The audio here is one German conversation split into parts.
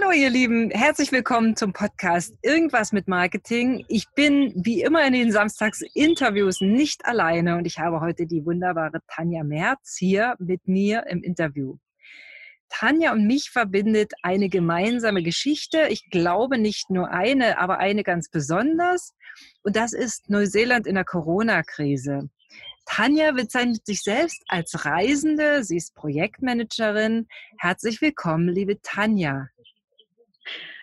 Hallo ihr Lieben, herzlich willkommen zum Podcast Irgendwas mit Marketing. Ich bin wie immer in den Samstagsinterviews nicht alleine und ich habe heute die wunderbare Tanja Merz hier mit mir im Interview. Tanja und mich verbindet eine gemeinsame Geschichte. Ich glaube nicht nur eine, aber eine ganz besonders. Und das ist Neuseeland in der Corona-Krise. Tanja bezeichnet sich selbst als Reisende. Sie ist Projektmanagerin. Herzlich willkommen, liebe Tanja.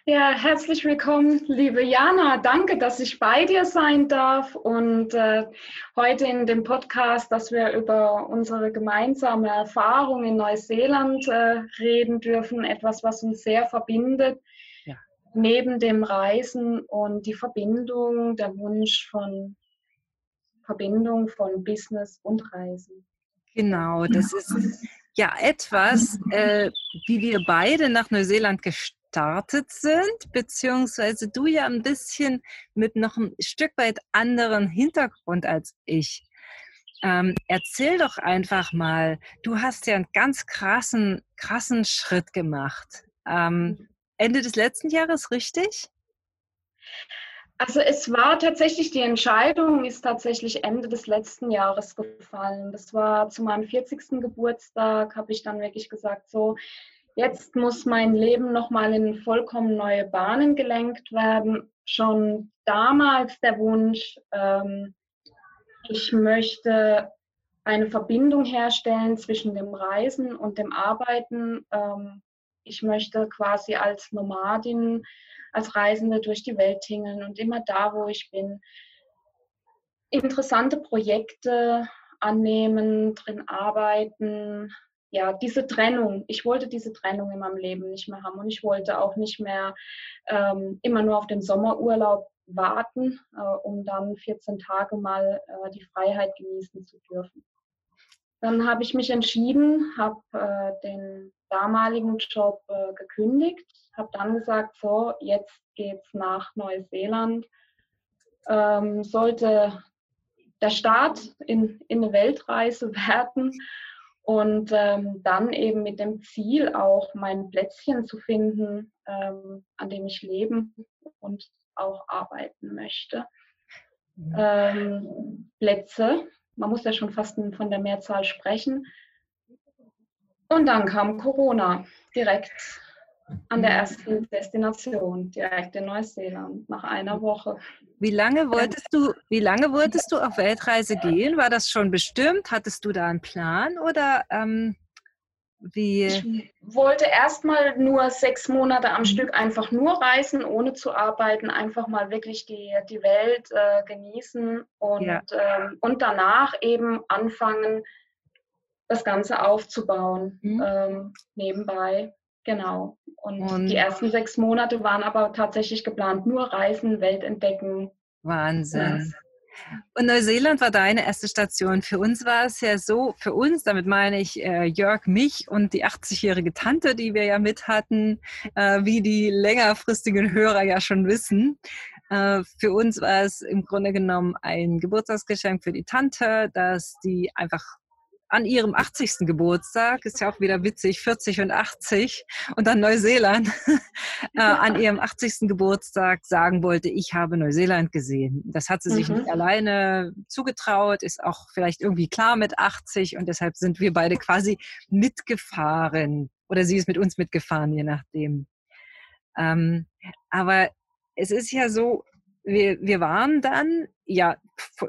Ja, herzlich willkommen, liebe Jana. Danke, dass ich bei dir sein darf und äh, heute in dem Podcast, dass wir über unsere gemeinsame Erfahrung in Neuseeland äh, reden dürfen. Etwas, was uns sehr verbindet. Ja. Neben dem Reisen und die Verbindung, der Wunsch von Verbindung von Business und Reisen. Genau, das ist ja etwas, äh, wie wir beide nach Neuseeland gestartet gestartet sind, beziehungsweise du ja ein bisschen mit noch ein Stück weit anderen Hintergrund als ich. Ähm, erzähl doch einfach mal, du hast ja einen ganz krassen, krassen Schritt gemacht. Ähm, Ende des letzten Jahres, richtig? Also es war tatsächlich, die Entscheidung ist tatsächlich Ende des letzten Jahres gefallen. Das war zu meinem 40. Geburtstag, habe ich dann wirklich gesagt, so, Jetzt muss mein Leben nochmal in vollkommen neue Bahnen gelenkt werden. Schon damals der Wunsch, ähm, ich möchte eine Verbindung herstellen zwischen dem Reisen und dem Arbeiten. Ähm, ich möchte quasi als Nomadin, als Reisende durch die Welt tingeln und immer da, wo ich bin, interessante Projekte annehmen, drin arbeiten, ja, diese Trennung, ich wollte diese Trennung in meinem Leben nicht mehr haben und ich wollte auch nicht mehr ähm, immer nur auf den Sommerurlaub warten, äh, um dann 14 Tage mal äh, die Freiheit genießen zu dürfen. Dann habe ich mich entschieden, habe äh, den damaligen Job äh, gekündigt, habe dann gesagt, so, jetzt geht's nach Neuseeland. Ähm, sollte der Start in, in eine Weltreise werden und ähm, dann eben mit dem Ziel auch mein Plätzchen zu finden, ähm, an dem ich leben und auch arbeiten möchte. Mhm. Ähm, Plätze, man muss ja schon fast von der Mehrzahl sprechen. Und dann kam Corona direkt an der ersten Destination, direkt in Neuseeland, nach einer Woche. Wie lange wolltest du, wie lange wolltest du auf Weltreise gehen? War das schon bestimmt? Hattest du da einen Plan oder ähm, wie? Ich wollte erstmal nur sechs Monate am mhm. Stück einfach nur reisen, ohne zu arbeiten, einfach mal wirklich die, die Welt äh, genießen und, ja. ähm, und danach eben anfangen, das Ganze aufzubauen mhm. ähm, nebenbei. Genau. Und, und, die ersten sechs Monate waren aber tatsächlich geplant, nur Reisen, Welt entdecken. Wahnsinn. Und Neuseeland war deine erste Station. Für uns war es ja so, für uns, damit meine ich äh, Jörg, mich und die 80-jährige Tante, die wir ja mit hatten, äh, wie die längerfristigen Hörer ja schon wissen. Äh, für uns war es im Grunde genommen ein Geburtstagsgeschenk für die Tante, dass die einfach an ihrem 80. Geburtstag, ist ja auch wieder witzig, 40 und 80 und dann Neuseeland, äh, an ihrem 80. Geburtstag sagen wollte, ich habe Neuseeland gesehen. Das hat sie sich mhm. nicht alleine zugetraut, ist auch vielleicht irgendwie klar mit 80 und deshalb sind wir beide quasi mitgefahren oder sie ist mit uns mitgefahren, je nachdem. Ähm, aber es ist ja so, wir, wir waren dann, ja,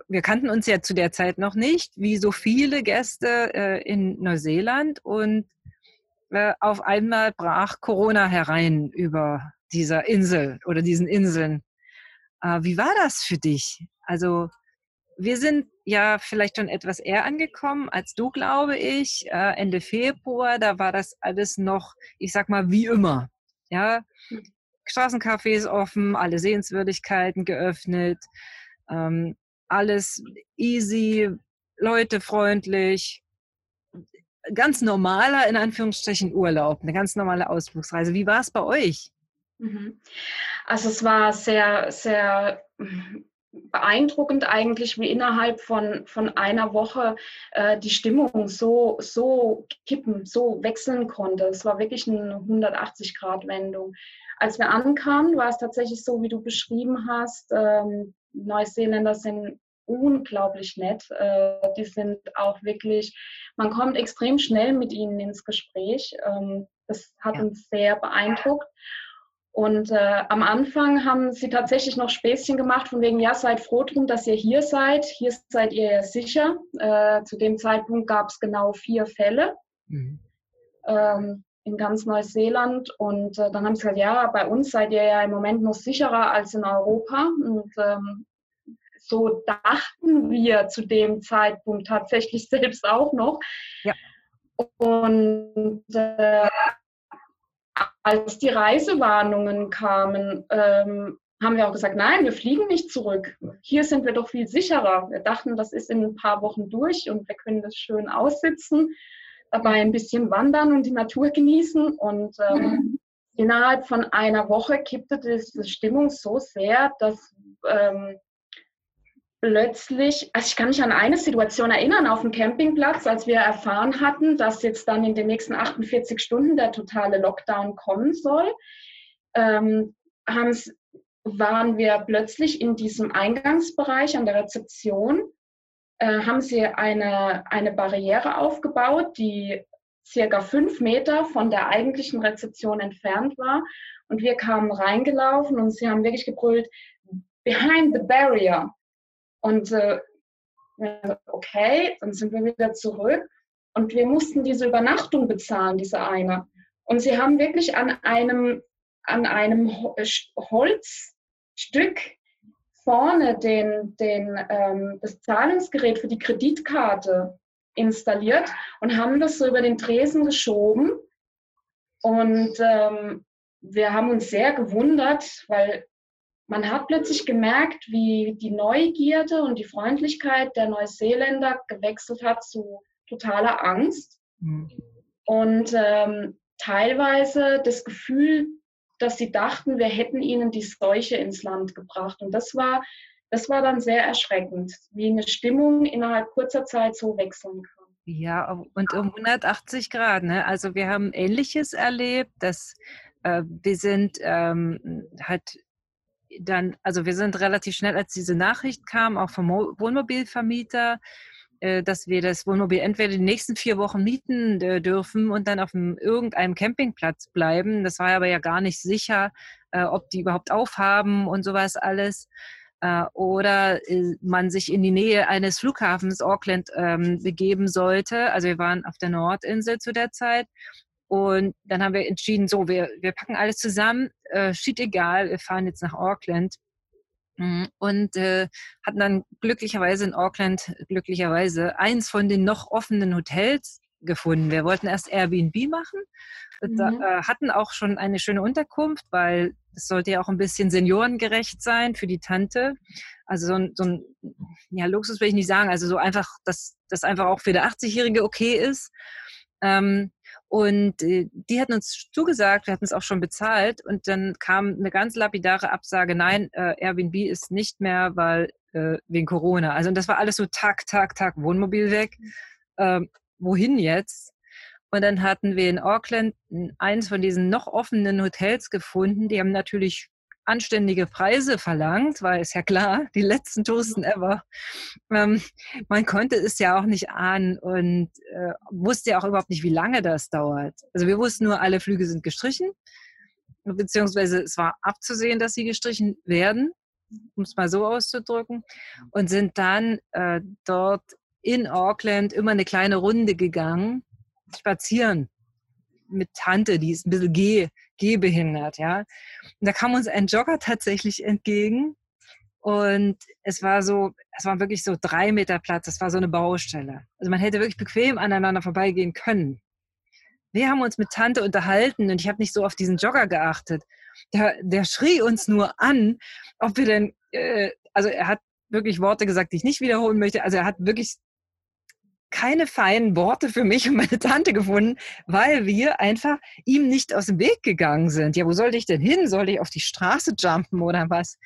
wir kannten uns ja zu der Zeit noch nicht, wie so viele Gäste äh, in Neuseeland und äh, auf einmal brach Corona herein über dieser Insel oder diesen Inseln. Äh, wie war das für dich? Also wir sind ja vielleicht schon etwas eher angekommen als du, glaube ich. Äh, Ende Februar, da war das alles noch, ich sag mal, wie immer. Ja, Straßencafés offen, alle Sehenswürdigkeiten geöffnet, ähm, alles easy, Leute freundlich, ganz normaler, in Anführungsstrichen, Urlaub, eine ganz normale Ausflugsreise. Wie war es bei euch? Mhm. Also es war sehr, sehr beeindruckend eigentlich, wie innerhalb von, von einer Woche äh, die Stimmung so, so kippen, so wechseln konnte. Es war wirklich eine 180-Grad-Wendung. Als wir ankamen, war es tatsächlich so, wie du beschrieben hast. Ähm, Neuseeländer sind unglaublich nett. Äh, die sind auch wirklich, man kommt extrem schnell mit ihnen ins Gespräch. Ähm, das hat ja. uns sehr beeindruckt. Und äh, am Anfang haben sie tatsächlich noch Späßchen gemacht, von wegen, ja, seid froh drum, dass ihr hier seid. Hier seid ihr sicher. Äh, zu dem Zeitpunkt gab es genau vier Fälle mhm. ähm, in ganz Neuseeland. Und äh, dann haben sie gesagt, ja, bei uns seid ihr ja im Moment noch sicherer als in Europa. Und ähm, so dachten wir zu dem Zeitpunkt tatsächlich selbst auch noch. Ja. Und äh, als die Reisewarnungen kamen, ähm, haben wir auch gesagt, nein, wir fliegen nicht zurück. Hier sind wir doch viel sicherer. Wir dachten, das ist in ein paar Wochen durch und wir können das schön aussitzen, dabei ein bisschen wandern und die Natur genießen. Und ähm, innerhalb von einer Woche kippte diese Stimmung so sehr, dass ähm, plötzlich, also ich kann mich an eine Situation erinnern auf dem Campingplatz, als wir erfahren hatten, dass jetzt dann in den nächsten 48 Stunden der totale Lockdown kommen soll, ähm, waren wir plötzlich in diesem Eingangsbereich an der Rezeption, äh, haben sie eine, eine Barriere aufgebaut, die circa fünf Meter von der eigentlichen Rezeption entfernt war. Und wir kamen reingelaufen und sie haben wirklich gebrüllt, behind the barrier. Und äh, okay, dann sind wir wieder zurück. Und wir mussten diese Übernachtung bezahlen, diese eine. Und sie haben wirklich an einem, an einem Holzstück vorne den, den, ähm, das Zahlungsgerät für die Kreditkarte installiert und haben das so über den Tresen geschoben. Und ähm, wir haben uns sehr gewundert, weil man hat plötzlich gemerkt, wie die Neugierde und die Freundlichkeit der Neuseeländer gewechselt hat zu totaler Angst. Mhm. Und ähm, teilweise das Gefühl, dass sie dachten, wir hätten ihnen die Seuche ins Land gebracht. Und das war, das war dann sehr erschreckend, wie eine Stimmung innerhalb kurzer Zeit so wechseln kann. Ja, und um 180 Grad. Ne? Also wir haben Ähnliches erlebt, dass äh, wir sind ähm, halt dann, also wir sind relativ schnell, als diese Nachricht kam, auch vom Wohnmobilvermieter, dass wir das Wohnmobil entweder die nächsten vier Wochen mieten äh, dürfen und dann auf einem, irgendeinem Campingplatz bleiben. Das war aber ja gar nicht sicher, äh, ob die überhaupt aufhaben und sowas alles. Oder man sich in die Nähe eines Flughafens Auckland ähm, begeben sollte. Also wir waren auf der Nordinsel zu der Zeit und dann haben wir entschieden, so, wir, wir packen alles zusammen, äh, steht egal, wir fahren jetzt nach Auckland. Mhm, und äh, hatten dann glücklicherweise in Auckland, glücklicherweise, eins von den noch offenen Hotels gefunden. Wir wollten erst Airbnb machen, mhm. da, äh, hatten auch schon eine schöne Unterkunft, weil es sollte ja auch ein bisschen seniorengerecht sein für die Tante. Also so ein, so ein ja, Luxus will ich nicht sagen, also so einfach, dass das einfach auch für der 80-Jährige okay ist. Ähm, und äh, die hatten uns zugesagt, wir hatten es auch schon bezahlt. Und dann kam eine ganz lapidare Absage, nein, äh, Airbnb ist nicht mehr, weil äh, wegen Corona. Also und das war alles so tak, tak, tak, Wohnmobil weg. Ähm, wohin jetzt? Und dann hatten wir in Auckland eins von diesen noch offenen Hotels gefunden. Die haben natürlich anständige Preise verlangt, weil ist ja klar, die letzten Toasten ever. Ähm, man konnte es ja auch nicht ahnen und äh, wusste ja auch überhaupt nicht, wie lange das dauert. Also wir wussten nur, alle Flüge sind gestrichen, beziehungsweise es war abzusehen, dass sie gestrichen werden, um es mal so auszudrücken, und sind dann äh, dort in Auckland immer eine kleine Runde gegangen, spazieren mit Tante, die ist ein bisschen geh, gehbehindert, ja. Und da kam uns ein Jogger tatsächlich entgegen und es war so, es war wirklich so drei Meter Platz, es war so eine Baustelle. Also man hätte wirklich bequem aneinander vorbeigehen können. Wir haben uns mit Tante unterhalten und ich habe nicht so auf diesen Jogger geachtet. Der, der schrie uns nur an, ob wir denn, äh, also er hat wirklich Worte gesagt, die ich nicht wiederholen möchte. Also er hat wirklich keine feinen Worte für mich und meine Tante gefunden, weil wir einfach ihm nicht aus dem Weg gegangen sind. Ja, wo sollte ich denn hin? Sollte ich auf die Straße jumpen oder was?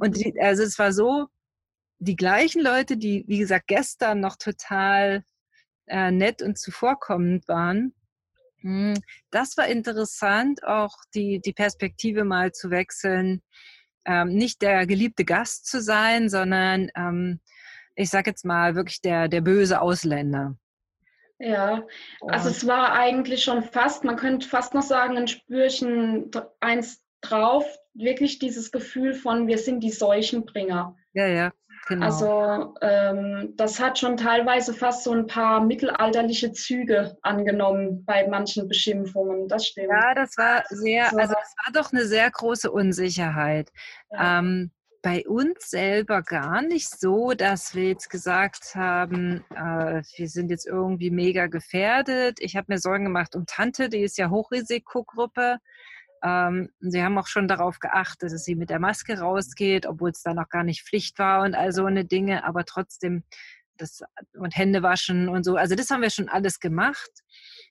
Und die, also es war so, die gleichen Leute, die, wie gesagt, gestern noch total äh, nett und zuvorkommend waren, hm, das war interessant, auch die, die Perspektive mal zu wechseln, ähm, nicht der geliebte Gast zu sein, sondern ähm, ich sage jetzt mal wirklich der, der böse Ausländer. Ja, also es war eigentlich schon fast, man könnte fast noch sagen, ein Spürchen eins drauf, wirklich dieses Gefühl von, wir sind die Seuchenbringer. Ja, ja. Genau. Also ähm, das hat schon teilweise fast so ein paar mittelalterliche Züge angenommen bei manchen Beschimpfungen. Das stimmt. Ja, das war sehr, also es war doch eine sehr große Unsicherheit. Ja. Ähm, bei uns selber gar nicht so, dass wir jetzt gesagt haben, äh, wir sind jetzt irgendwie mega gefährdet. Ich habe mir Sorgen gemacht um Tante, die ist ja Hochrisikogruppe. Ähm, sie haben auch schon darauf geachtet, dass sie mit der Maske rausgeht, obwohl es da noch gar nicht Pflicht war und all so eine Dinge, aber trotzdem das und Hände waschen und so. Also das haben wir schon alles gemacht.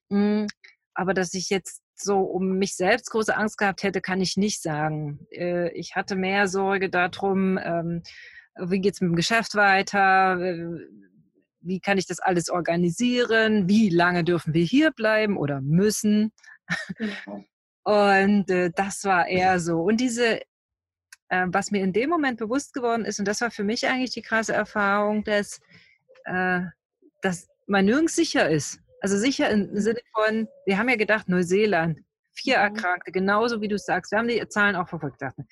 Mhm. Aber dass ich jetzt so um mich selbst große Angst gehabt hätte, kann ich nicht sagen. Äh, ich hatte mehr Sorge darum, ähm, wie geht es mit dem Geschäft weiter, wie kann ich das alles organisieren, wie lange dürfen wir hier bleiben oder müssen. Genau. Und äh, das war eher so. Und diese, äh, was mir in dem Moment bewusst geworden ist, und das war für mich eigentlich die krasse Erfahrung, dass, äh, dass man nirgends sicher ist. Also sicher im mhm. Sinne von, wir haben ja gedacht, Neuseeland, vier mhm. Erkrankte, genauso wie du sagst. Wir haben die Zahlen auch verfolgt. Dachten,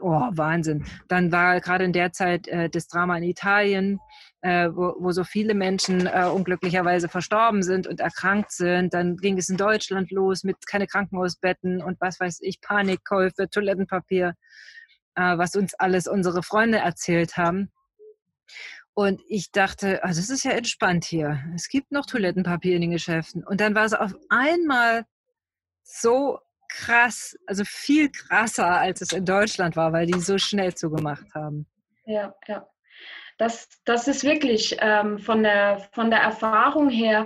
oh, Wahnsinn. Dann war gerade in der Zeit äh, das Drama in Italien, äh, wo, wo, so viele Menschen äh, unglücklicherweise verstorben sind und erkrankt sind. Dann ging es in Deutschland los mit keine Krankenhausbetten und was weiß ich, Panikkäufe, Toilettenpapier, äh, was uns alles unsere Freunde erzählt haben. Und ich dachte, also es ist ja entspannt hier. Es gibt noch Toilettenpapier in den Geschäften. Und dann war es auf einmal so krass, also viel krasser, als es in Deutschland war, weil die so schnell zugemacht haben. Ja, ja. Das, das ist wirklich ähm, von, der, von der Erfahrung her,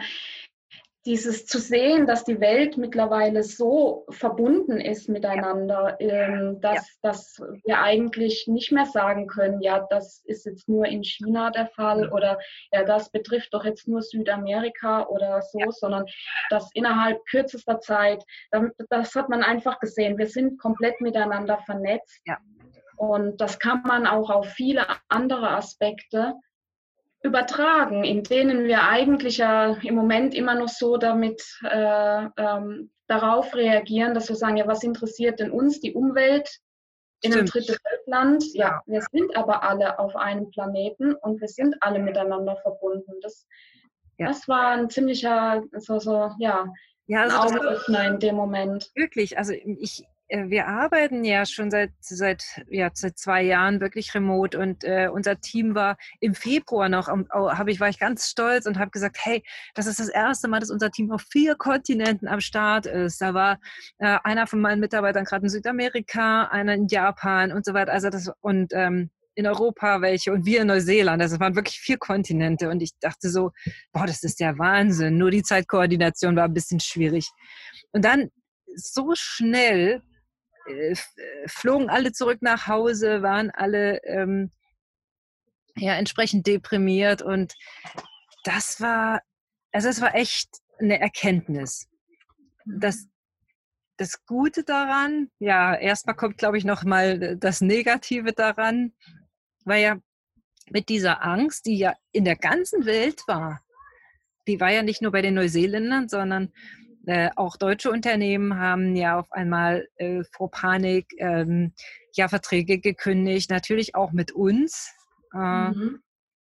dieses zu sehen, dass die Welt mittlerweile so verbunden ist miteinander, ähm, dass, ja. dass wir eigentlich nicht mehr sagen können, ja, das ist jetzt nur in China der Fall oder ja, das betrifft doch jetzt nur Südamerika oder so, ja. sondern dass innerhalb kürzester Zeit, das hat man einfach gesehen, wir sind komplett miteinander vernetzt. Ja. Und das kann man auch auf viele andere Aspekte übertragen, in denen wir eigentlich ja im Moment immer noch so damit äh, ähm, darauf reagieren, dass wir sagen, ja, was interessiert denn uns die Umwelt in einem dritten Weltland? Ja, wir sind aber alle auf einem Planeten und wir sind alle miteinander verbunden. Das, ja. das war ein ziemlicher, so, so ja, ja also Augenöffner in dem Moment. Wirklich, also ich, wir arbeiten ja schon seit, seit, ja, seit zwei Jahren wirklich remote und äh, unser Team war im Februar noch, um, hab ich, war ich ganz stolz und habe gesagt, hey, das ist das erste Mal, dass unser Team auf vier Kontinenten am Start ist. Da war äh, einer von meinen Mitarbeitern gerade in Südamerika, einer in Japan und so weiter. Also das und ähm, in Europa welche und wir in Neuseeland. Das waren wirklich vier Kontinente und ich dachte so, boah, das ist der Wahnsinn. Nur die Zeitkoordination war ein bisschen schwierig. Und dann so schnell äh, äh, flogen alle zurück nach Hause, waren alle ähm, ja, entsprechend deprimiert und das war, also es war echt eine Erkenntnis. Das, das Gute daran, ja, erstmal kommt, glaube ich, noch mal das Negative daran, weil ja mit dieser Angst, die ja in der ganzen Welt war, die war ja nicht nur bei den Neuseeländern, sondern äh, auch deutsche Unternehmen haben ja auf einmal äh, vor Panik ähm, ja Verträge gekündigt, natürlich auch mit uns. Äh, mhm.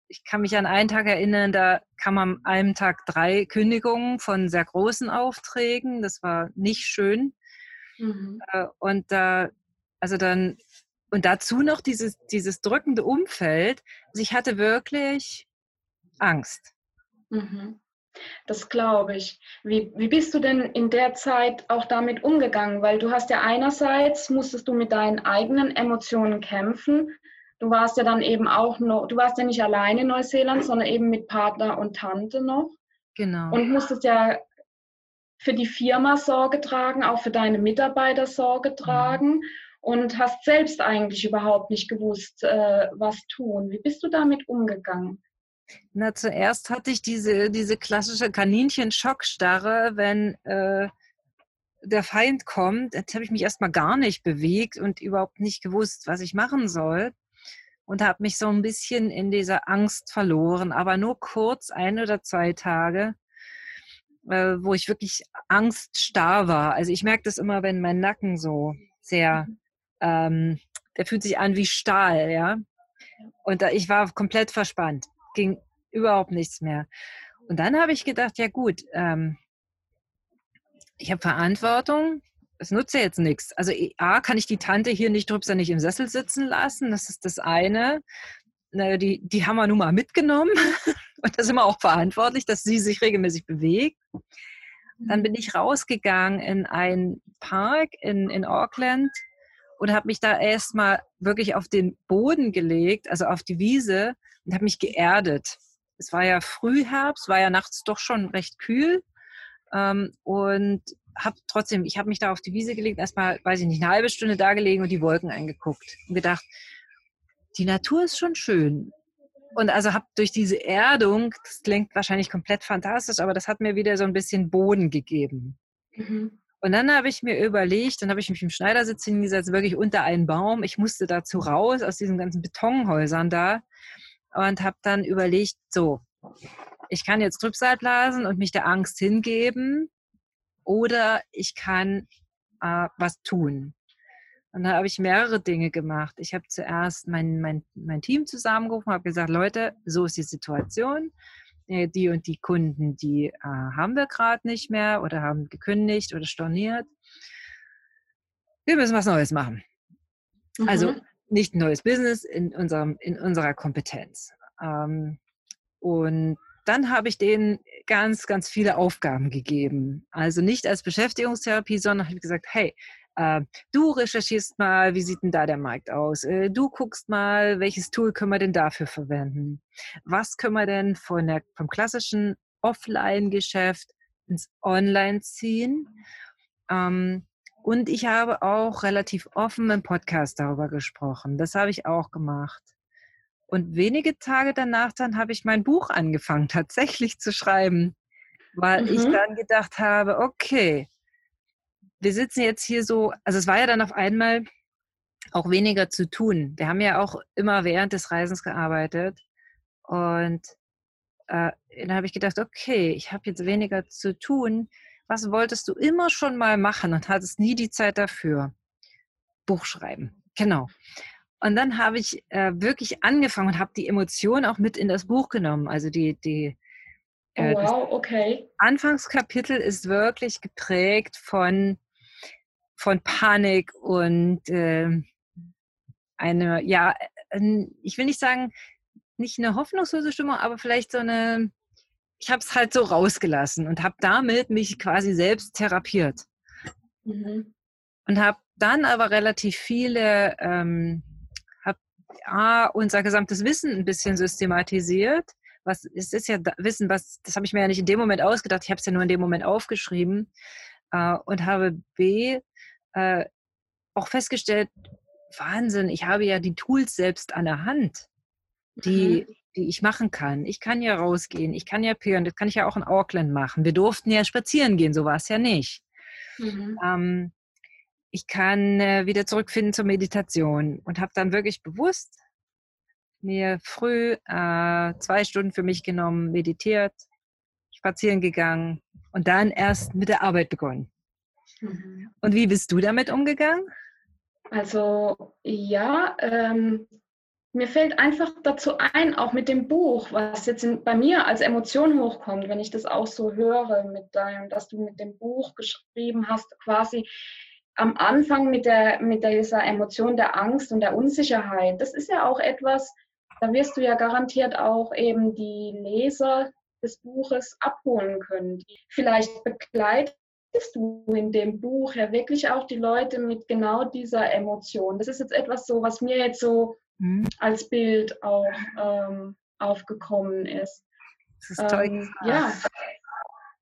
Ich kann mich an einen Tag erinnern, da kam am einem Tag drei Kündigungen von sehr großen Aufträgen. Das war nicht schön. Mhm. Äh, und da, also dann, und dazu noch dieses, dieses drückende Umfeld. Also ich hatte wirklich Angst. Mhm. Das glaube ich. Wie, wie bist du denn in der Zeit auch damit umgegangen? Weil du hast ja einerseits, musstest du mit deinen eigenen Emotionen kämpfen. Du warst ja dann eben auch noch, du warst ja nicht alleine in Neuseeland, sondern eben mit Partner und Tante noch. Genau. Und musstest ja für die Firma Sorge tragen, auch für deine Mitarbeiter Sorge mhm. tragen. und hast selbst eigentlich überhaupt nicht gewusst, äh, was tun. Wie bist du damit umgegangen? Na, zuerst hatte ich diese, diese klassische Kaninchen-Schockstarre, wenn äh, der Feind kommt. Jetzt habe ich mich erstmal gar nicht bewegt und überhaupt nicht gewusst, was ich machen soll. Und habe mich so ein bisschen in dieser Angst verloren, aber nur kurz, ein oder zwei Tage, äh, wo ich wirklich angststarr war. Also ich merke das immer, wenn mein Nacken so sehr, mhm. ähm, der fühlt sich an wie Stahl, ja. Und ich war komplett verspannt ging überhaupt nichts mehr. Und dann habe ich gedacht, ja gut, ähm, ich habe Verantwortung, es nutzt ja jetzt nichts. Also A, kann ich die Tante hier nicht drüber nicht im Sessel sitzen lassen, das ist das eine. Die, die haben wir nun mal mitgenommen und da sind wir auch verantwortlich, dass sie sich regelmäßig bewegt. Dann mhm. bin ich rausgegangen in einen Park in, in Auckland und habe mich da erstmal wirklich auf den Boden gelegt, also auf die Wiese und habe mich geerdet. Es war ja Frühherbst, war ja nachts doch schon recht kühl ähm, und habe trotzdem, ich habe mich da auf die Wiese gelegt, erstmal, weiß ich nicht, eine halbe Stunde da gelegen und die Wolken eingeguckt und gedacht, die Natur ist schon schön. Und also habe durch diese Erdung, das klingt wahrscheinlich komplett fantastisch, aber das hat mir wieder so ein bisschen Boden gegeben. Mhm. Und dann habe ich mir überlegt, dann habe ich mich im Schneidersitz hingesetzt, wirklich unter einen Baum. Ich musste dazu raus aus diesen ganzen Betonhäusern da und habe dann überlegt, so, ich kann jetzt Trübsal blasen und mich der Angst hingeben oder ich kann äh, was tun. Und da habe ich mehrere Dinge gemacht. Ich habe zuerst mein, mein, mein Team zusammengerufen, habe gesagt, Leute, so ist die Situation. Äh, die und die Kunden, die äh, haben wir gerade nicht mehr oder haben gekündigt oder storniert. Wir müssen was Neues machen. Also mhm. Also nicht ein neues Business in, unserem, in unserer Kompetenz. Ähm, und dann habe ich denen ganz, ganz viele Aufgaben gegeben. Also nicht als Beschäftigungstherapie, sondern habe gesagt, hey, äh, du recherchierst mal, wie sieht denn da der Markt aus? Äh, du guckst mal, welches Tool können wir denn dafür verwenden? Was können wir denn von der, vom klassischen Offline-Geschäft ins Online ziehen? Ähm, und ich habe auch relativ offen im Podcast darüber gesprochen. Das habe ich auch gemacht. Und wenige Tage danach dann habe ich mein Buch angefangen, tatsächlich zu schreiben, weil mhm. ich dann gedacht habe, okay, wir sitzen jetzt hier so, also es war ja dann auf einmal auch weniger zu tun. Wir haben ja auch immer während des Reisens gearbeitet und äh, dann habe ich gedacht, okay, ich habe jetzt weniger zu tun was wolltest du immer schon mal machen und hattest nie die Zeit dafür? Buch schreiben. Genau. Und dann habe ich äh, wirklich angefangen und habe die Emotionen auch mit in das Buch genommen. Also die, die äh, oh, wow, okay. Anfangskapitel ist wirklich geprägt von, von Panik und äh, eine, ja, ich will nicht sagen, nicht eine hoffnungslose Stimmung, aber vielleicht so eine, ich habe es halt so rausgelassen und habe damit mich quasi selbst therapiert. Mhm. Und habe dann aber relativ viele, ähm, habe ah, unser gesamtes Wissen ein bisschen systematisiert. Was es ist ja Wissen, was das habe ich mir ja nicht in dem Moment ausgedacht. Ich habe es ja nur in dem Moment aufgeschrieben äh, und habe B äh, auch festgestellt, Wahnsinn, ich habe ja die Tools selbst an der Hand, die mhm die ich machen kann. Ich kann ja rausgehen, ich kann ja peeren, das kann ich ja auch in Auckland machen. Wir durften ja spazieren gehen, so war es ja nicht. Mhm. Ähm, ich kann äh, wieder zurückfinden zur Meditation und habe dann wirklich bewusst mir früh äh, zwei Stunden für mich genommen, meditiert, spazieren gegangen und dann erst mit der Arbeit begonnen. Mhm. Und wie bist du damit umgegangen? Also ja, ähm, mir fällt einfach dazu ein, auch mit dem Buch, was jetzt in, bei mir als Emotion hochkommt, wenn ich das auch so höre, mit deinem, dass du mit dem Buch geschrieben hast, quasi am Anfang mit, der, mit dieser Emotion der Angst und der Unsicherheit. Das ist ja auch etwas, da wirst du ja garantiert auch eben die Leser des Buches abholen können. Vielleicht begleitest du in dem Buch ja wirklich auch die Leute mit genau dieser Emotion. Das ist jetzt etwas so, was mir jetzt so mhm. als Bild auch ähm, aufgekommen ist. Das ist toll. Ähm, ja.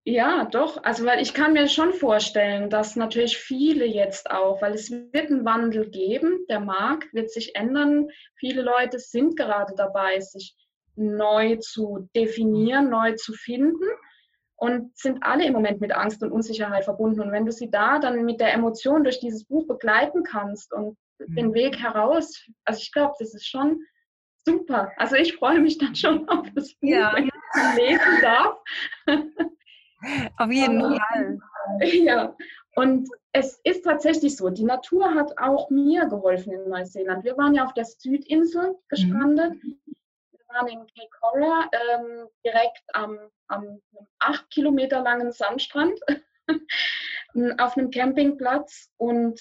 Ja, doch. Also, weil ich kann mir schon vorstellen, dass natürlich viele jetzt auch, weil es wird einen Wandel geben, der Markt wird sich ändern. Viele Leute sind gerade dabei, sich neu zu definieren, neu zu finden und sind alle im Moment mit Angst und Unsicherheit verbunden. Und wenn du sie da dann mit der Emotion durch dieses Buch begleiten kannst und mhm. Den Weg heraus, also ich glaube, das ist schon super. Also ich freue mich dann schon auf das Buch, ja. wenn ich lesen darf. Auf jeden Aber, Fall. Ja, und es ist tatsächlich so, die Natur hat auch mir geholfen in Neuseeland. Wir waren ja auf der Südinsel gestrandet. Mhm. Wir waren in Cape Coral, ähm, direkt am, am acht Kilometer langen Sandstrand auf einem Campingplatz. Und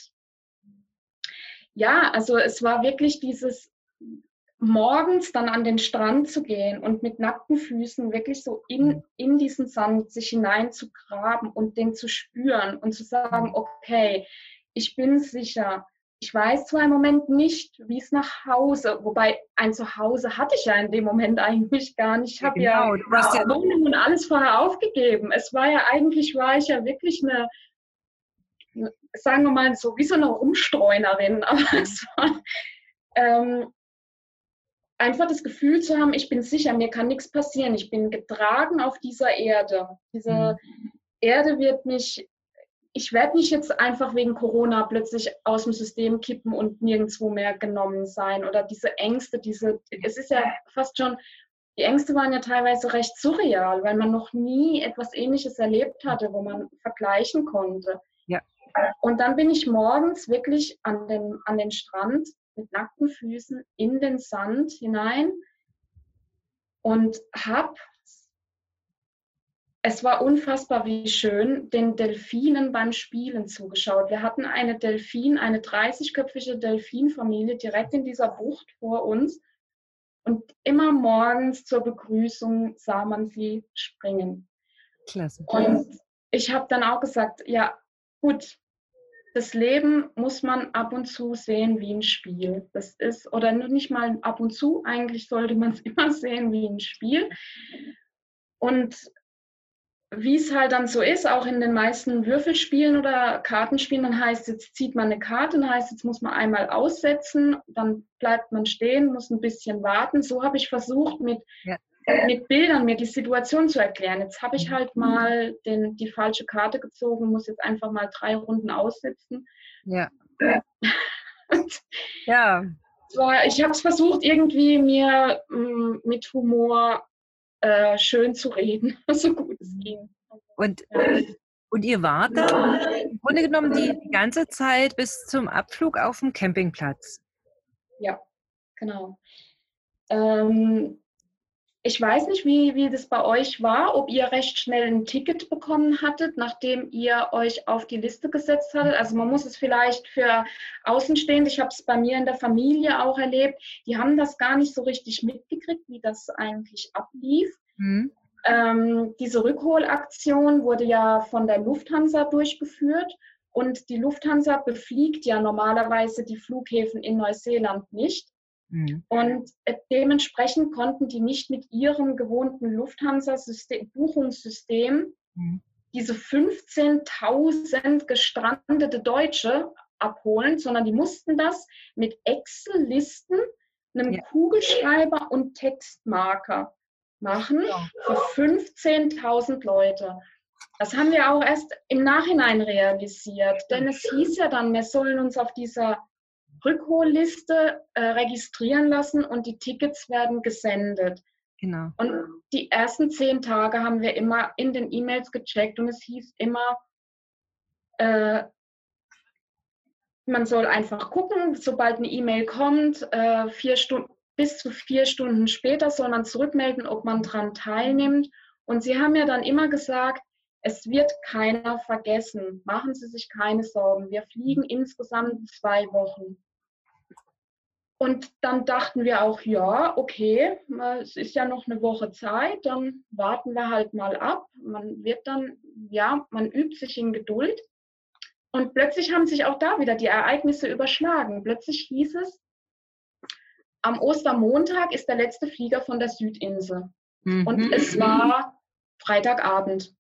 ja, also es war wirklich dieses morgens dann an den Strand zu gehen und mit nackten Füßen wirklich so in, mhm. in diesen Sand sich hinein zu graben und den zu spüren und zu sagen, okay, ich bin sicher. Ich weiß zwar im Moment nicht, wie es nach Hause, wobei ein Zuhause hatte ich ja in dem Moment eigentlich gar nicht. Ich habe genau, ja, ja Wohnung und alles vorher aufgegeben. Es war ja eigentlich, war ich ja wirklich eine, sagen wir mal so, wie so eine Rumstreunerin. Aber es war, ähm, einfach das Gefühl zu haben, ich bin sicher, mir kann nichts passieren, ich bin getragen auf dieser Erde. Diese mhm. Erde wird mich, ich werde nicht jetzt einfach wegen Corona plötzlich aus dem System kippen und nirgendwo mehr genommen sein oder diese Ängste, diese, es ist ja fast schon, die Ängste waren ja teilweise recht surreal, weil man noch nie etwas Ähnliches erlebt hatte, wo man vergleichen konnte. Ja. Und dann bin ich morgens wirklich an den, an den Strand mit nackten Füßen in den Sand hinein und habe, es war unfassbar wie schön, den Delfinen beim Spielen zugeschaut. Wir hatten eine Delfin, eine 30-köpfige Delfinfamilie direkt in dieser Bucht vor uns. Und immer morgens zur Begrüßung sah man sie springen. Klasse. Und ich habe dann auch gesagt, ja, gut, das Leben muss man ab und zu sehen wie ein Spiel. Das ist, oder nicht mal ab und zu, eigentlich sollte man es immer sehen wie ein Spiel. Und wie es halt dann so ist, auch in den meisten Würfelspielen oder Kartenspielen, dann heißt jetzt zieht man eine Karte, dann heißt jetzt muss man einmal aussetzen, dann bleibt man stehen, muss ein bisschen warten. So habe ich versucht, mit ja mit Bildern mir die Situation zu erklären. Jetzt habe ich mhm. halt mal den, die falsche Karte gezogen, muss jetzt einfach mal drei Runden aussitzen. Ja. ja. War, ich habe es versucht, irgendwie mir mh, mm, mit Humor äh, schön zu reden, so gut es ging. Und, und ihr wart dann im Grunde genommen die, die ganze Zeit bis zum Abflug auf dem Campingplatz? Ja, genau. Ähm, ich weiß nicht, wie, wie das bei euch war, ob ihr recht schnell ein Ticket bekommen hattet, nachdem ihr euch auf die Liste gesetzt hattet. Also man muss es vielleicht für Außenstehende, ich habe es bei mir in der Familie auch erlebt, die haben das gar nicht so richtig mitgekriegt, wie das eigentlich ablief. Mhm. Ähm, diese Rückholaktion wurde ja von der Lufthansa durchgeführt und die Lufthansa befliegt ja normalerweise die Flughäfen in Neuseeland nicht. Mhm. Und äh, dementsprechend konnten die nicht mit ihrem gewohnten Lufthansa-Buchungssystem mhm. diese 15.000 gestrandete Deutsche abholen, sondern die mussten das mit Excel-Listen, einem ja. Kugelschreiber und Textmarker machen ja. für 15.000 Leute. Das haben wir auch erst im Nachhinein realisiert, denn es hieß ja dann, wir sollen uns auf dieser Rückholliste äh, registrieren lassen und die Tickets werden gesendet. Genau. Und die ersten zehn Tage haben wir immer in den E-Mails gecheckt und es hieß immer, äh, man soll einfach gucken, sobald eine E-Mail kommt, äh, vier Stunden, bis zu vier Stunden später soll man zurückmelden, ob man daran teilnimmt. Und sie haben ja dann immer gesagt, es wird keiner vergessen. Machen Sie sich keine Sorgen. Wir fliegen insgesamt zwei Wochen. Und dann dachten wir auch, ja, okay, es ist ja noch eine Woche Zeit, dann warten wir halt mal ab. Man wird dann, ja, man übt sich in Geduld. Und plötzlich haben sich auch da wieder die Ereignisse überschlagen. Plötzlich hieß es, am Ostermontag ist der letzte Flieger von der Südinsel. Mhm. Und es war Freitagabend.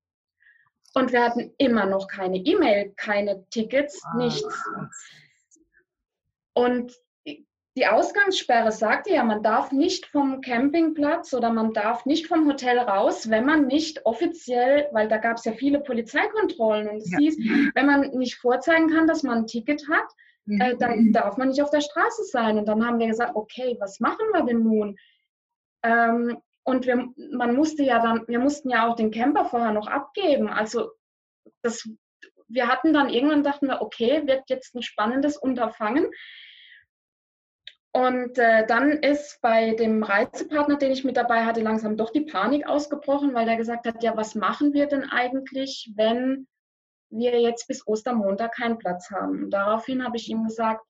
Und wir hatten immer noch keine E-Mail, keine Tickets, nichts. Und die Ausgangssperre sagte ja, man darf nicht vom Campingplatz oder man darf nicht vom Hotel raus, wenn man nicht offiziell, weil da gab es ja viele Polizeikontrollen und es Ja. hieß, wenn man nicht vorzeigen kann, dass man ein Ticket hat, äh, Mhm. dann darf man nicht auf der Straße sein. Und dann haben wir gesagt, okay, was machen wir denn nun? Ähm, und wir, man musste ja dann, wir mussten ja auch den Camper vorher noch abgeben. Also das, wir hatten dann irgendwann dachten wir, okay, wird jetzt ein spannendes Unterfangen. Und äh, dann ist bei dem Reisepartner, den ich mit dabei hatte, langsam doch die Panik ausgebrochen, weil er gesagt hat, ja, was machen wir denn eigentlich, wenn wir jetzt bis Ostermontag keinen Platz haben? Und daraufhin habe ich ihm gesagt,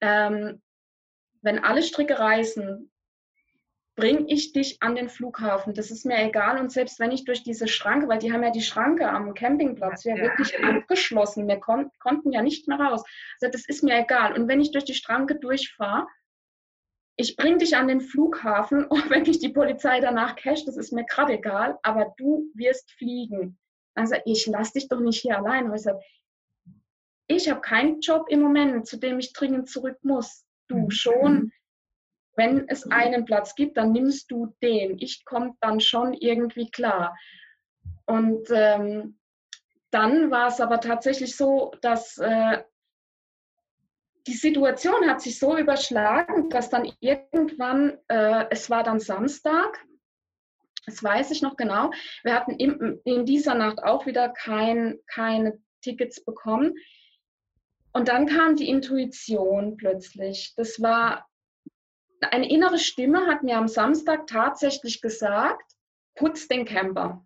ähm, wenn alle Stricke reißen, bringe ich dich an den Flughafen. Das ist mir egal. Und selbst wenn ich durch diese Schranke, weil die haben ja die Schranke am Campingplatz ja, Ja. wirklich abgeschlossen, wir kon konnten ja nicht mehr raus. Also das ist mir egal. Und wenn ich durch die Schranke durchfahre, ich bringe dich an den Flughafen, auch wenn mich die Polizei danach casht, das ist mir gerade egal, aber du wirst fliegen. Also ich lasse dich doch nicht hier allein. Und ich sage, ich habe keinen Job im Moment, zu dem ich dringend zurück muss. Du Mhm. schon. Wenn es einen Platz gibt, dann nimmst du den. Ich komme dann schon irgendwie klar. Und ähm, dann war es aber tatsächlich so, dass äh, die Situation hat sich so überschlagen, dass dann irgendwann, äh, es war dann Samstag, das weiß ich noch genau, wir hatten in, in dieser Nacht auch wieder kein, keine Tickets bekommen. Und dann kam die Intuition plötzlich. Das war eine innere Stimme, hat mir am Samstag tatsächlich gesagt, putz den Camper.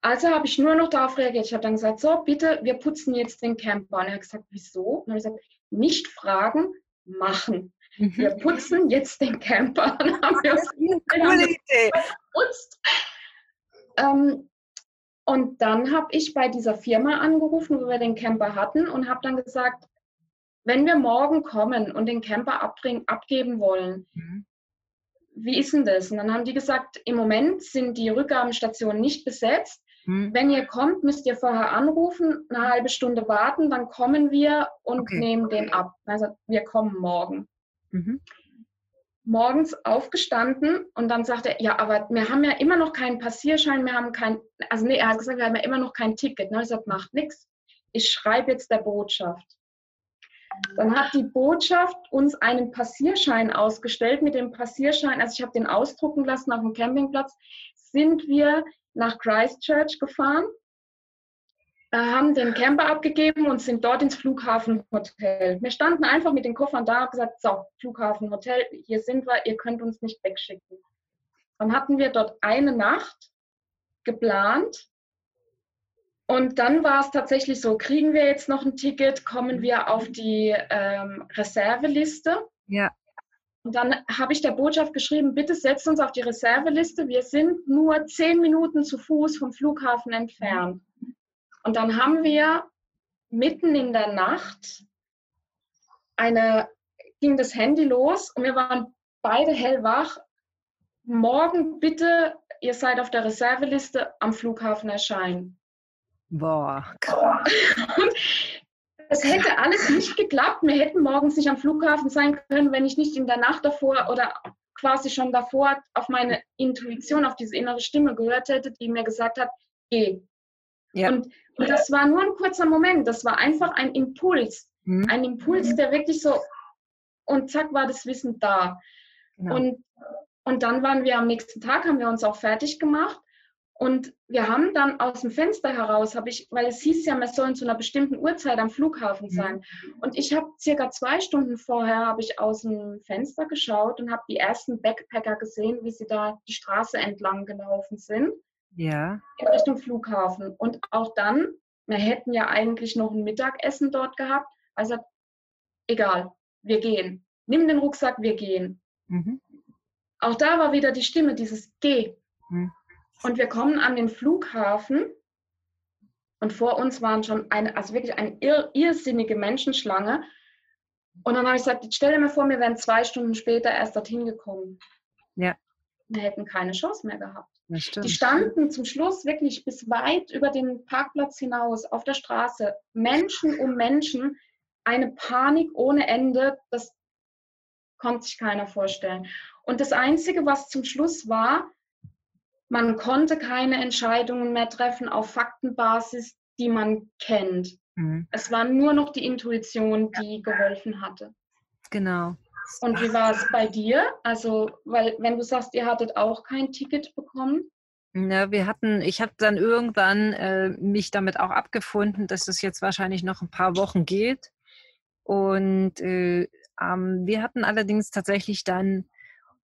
Also habe ich nur noch darauf reagiert. Ich habe dann gesagt, so, bitte, wir putzen jetzt den Camper. Und er hat gesagt, wieso? Und dann habe ich gesagt, nicht fragen, machen. Wir Mhm. putzen jetzt den Camper. Dann haben wir uns Coole Idee. geputzt. Ähm, und dann habe ich bei dieser Firma angerufen, wo wir den Camper hatten und habe dann gesagt, wenn wir morgen kommen und den Camper abbringen, abgeben wollen, Mhm. wie ist denn das? Und dann haben die gesagt, im Moment sind die Rückgabenstationen nicht besetzt. Mhm. Wenn ihr kommt, müsst ihr vorher anrufen, eine halbe Stunde warten, dann kommen wir und Okay. nehmen den ab. Also wir kommen morgen. Mhm. Morgens aufgestanden und dann sagte er, ja, aber wir haben ja immer noch keinen Passierschein, wir haben kein, also nee, er hat gesagt, wir haben ja immer noch kein Ticket. Ne? Ich sagte, macht nichts. Ich schreibe jetzt der Botschaft. Dann hat die Botschaft uns einen Passierschein ausgestellt. Mit dem Passierschein, also ich habe den ausdrucken lassen auf dem Campingplatz, sind wir nach Christchurch gefahren, äh, haben den Camper abgegeben und sind dort ins Flughafenhotel. Wir standen einfach mit den Koffern da und gesagt, so, Flughafenhotel, hier sind wir, ihr könnt uns nicht wegschicken. Dann hatten wir dort eine Nacht geplant und dann war es tatsächlich so, kriegen wir jetzt noch ein Ticket, kommen wir auf die ähm, Reserveliste. Ja. Und dann habe ich der Botschaft geschrieben, bitte setzt uns auf die Reserveliste. Wir sind nur zehn Minuten zu Fuß vom Flughafen entfernt. Und dann haben wir mitten in der Nacht eine, ging das Handy los und wir waren beide hellwach. Morgen bitte, ihr seid auf der Reserveliste am Flughafen erscheinen. Boah. Und es hätte alles nicht geklappt. Wir hätten morgens nicht am Flughafen sein können, wenn ich nicht in der Nacht davor oder quasi schon davor auf meine Intuition, auf diese innere Stimme gehört hätte, die mir gesagt hat, geh. Ja. Und, und das war nur ein kurzer Moment. Das war einfach ein Impuls. Mhm. Ein Impuls, der wirklich so, und zack war das Wissen da. Genau. Und, und dann waren wir am nächsten Tag, haben wir uns auch fertig gemacht. Und wir haben dann aus dem Fenster heraus, habe ich, weil es hieß ja, wir sollen zu einer bestimmten Uhrzeit am Flughafen sein. Und ich habe circa zwei Stunden vorher habe ich aus dem Fenster geschaut und habe die ersten Backpacker gesehen, wie sie da die Straße entlang gelaufen sind ja. in Richtung Flughafen. Und auch dann, wir hätten ja eigentlich noch ein Mittagessen dort gehabt. Also egal, wir gehen. Nimm den Rucksack, wir gehen. Mhm. Auch da war wieder die Stimme, dieses Geh. Mhm. Und wir kommen an den Flughafen und vor uns waren schon eine, also wirklich eine irr, irrsinnige Menschenschlange. Und dann habe ich gesagt, stell dir mal vor, wir wären zwei Stunden später erst dorthin gekommen. Ja. Wir hätten keine Chance mehr gehabt. Die standen zum Schluss wirklich bis weit über den Parkplatz hinaus auf der Straße. Menschen um Menschen, eine Panik ohne Ende, das konnte sich keiner vorstellen. Und das Einzige, was zum Schluss war, man konnte keine Entscheidungen mehr treffen auf Faktenbasis, die man kennt. Mhm. Es war nur noch die Intuition, die geholfen hatte. Genau. Und wie war es bei dir? Also, weil wenn du sagst, ihr hattet auch kein Ticket bekommen. Ja, wir hatten, ich habe dann irgendwann äh, mich damit auch abgefunden, dass es jetzt wahrscheinlich noch ein paar Wochen geht. Und äh, ähm, wir hatten allerdings tatsächlich dann,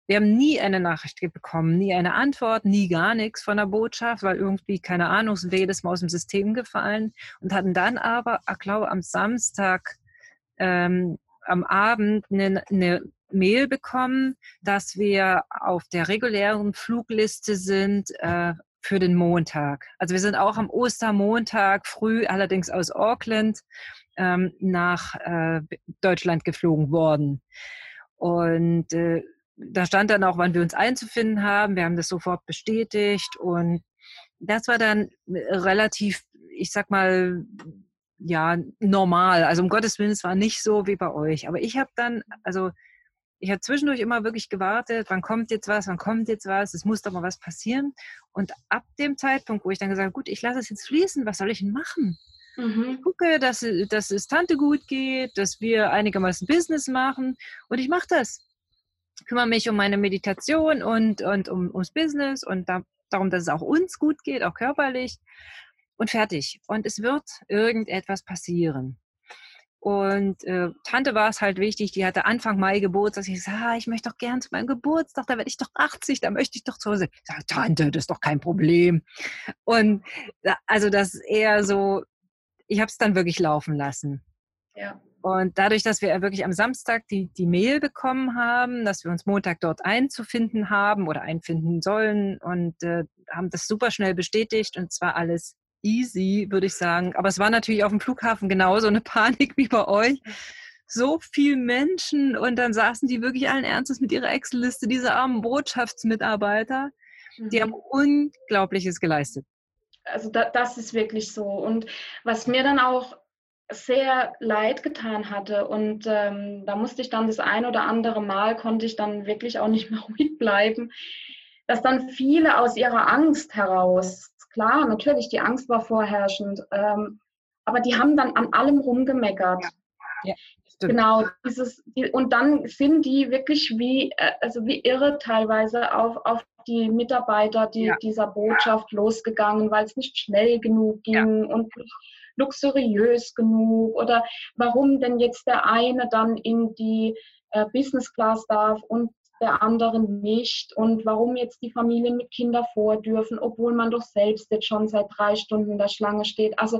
wir haben nie eine Nachricht bekommen, nie eine Antwort, nie gar nichts von der Botschaft, weil irgendwie, keine Ahnung, sind wir jedes Mal aus dem System gefallen und hatten dann aber, ich glaube, am Samstag ähm, am Abend eine, eine Mail bekommen, dass wir auf der regulären Flugliste sind äh, für den Montag. Also wir sind auch am Ostermontag früh, allerdings aus Auckland, ähm, nach äh, Deutschland geflogen worden. Und äh, da stand dann auch, wann wir uns einzufinden haben. Wir haben das sofort bestätigt und das war dann relativ, ich sag mal, ja, normal. Also um Gottes Willen, es war nicht so wie bei euch. Aber ich habe dann, also ich habe zwischendurch immer wirklich gewartet, wann kommt jetzt was, wann kommt jetzt was, es muss doch mal was passieren. Und ab dem Zeitpunkt, wo ich dann gesagt habe, gut, ich lasse es jetzt fließen, was soll ich denn machen? Mhm. Ich gucke, dass, dass es Tante gut geht, dass wir einigermaßen Business machen und ich mache das. Kümmere mich um meine Meditation und, und um, ums Business und da, darum, dass es auch uns gut geht, auch körperlich und fertig. Und es wird irgendetwas passieren. Und äh, Tante war es halt wichtig, die hatte Anfang Mai Geburtstag. Ich sage, ah, ich möchte doch gern zu meinem Geburtstag, da werde ich doch 80, da möchte ich doch zu Hause. Ich sage, Tante, das ist doch kein Problem. Und also das ist eher so, ich habe es dann wirklich laufen lassen. Ja. Und dadurch, dass wir wirklich am Samstag die, die Mail bekommen haben, dass wir uns Montag dort einzufinden haben oder einfinden sollen und äh, haben das super schnell bestätigt und zwar alles easy, würde ich sagen. Aber es war natürlich auf dem Flughafen genauso eine Panik wie bei euch. So viele Menschen und dann saßen die wirklich allen Ernstes mit ihrer Excel-Liste, diese armen Botschaftsmitarbeiter. Mhm. Die haben Unglaubliches geleistet. Also da, das ist wirklich so. Und was mir dann auch sehr leid getan hatte und ähm, da musste ich dann das ein oder andere Mal, konnte ich dann wirklich auch nicht mehr ruhig bleiben, dass dann viele aus ihrer Angst heraus Klar, natürlich, die Angst war vorherrschend. Ähm, aber die haben dann an allem rumgemeckert. Ja. Ja, genau, dieses, die, und dann sind die wirklich wie, äh, also wie irre teilweise auf, auf die Mitarbeiter die, ja. dieser Botschaft losgegangen, weil es nicht schnell genug ging und nicht luxuriös genug oder warum denn jetzt der eine dann in die äh, Business Class darf und der anderen nicht und warum jetzt die Familien mit Kindern vor dürfen, obwohl man doch selbst jetzt schon seit drei Stunden in der Schlange steht. Also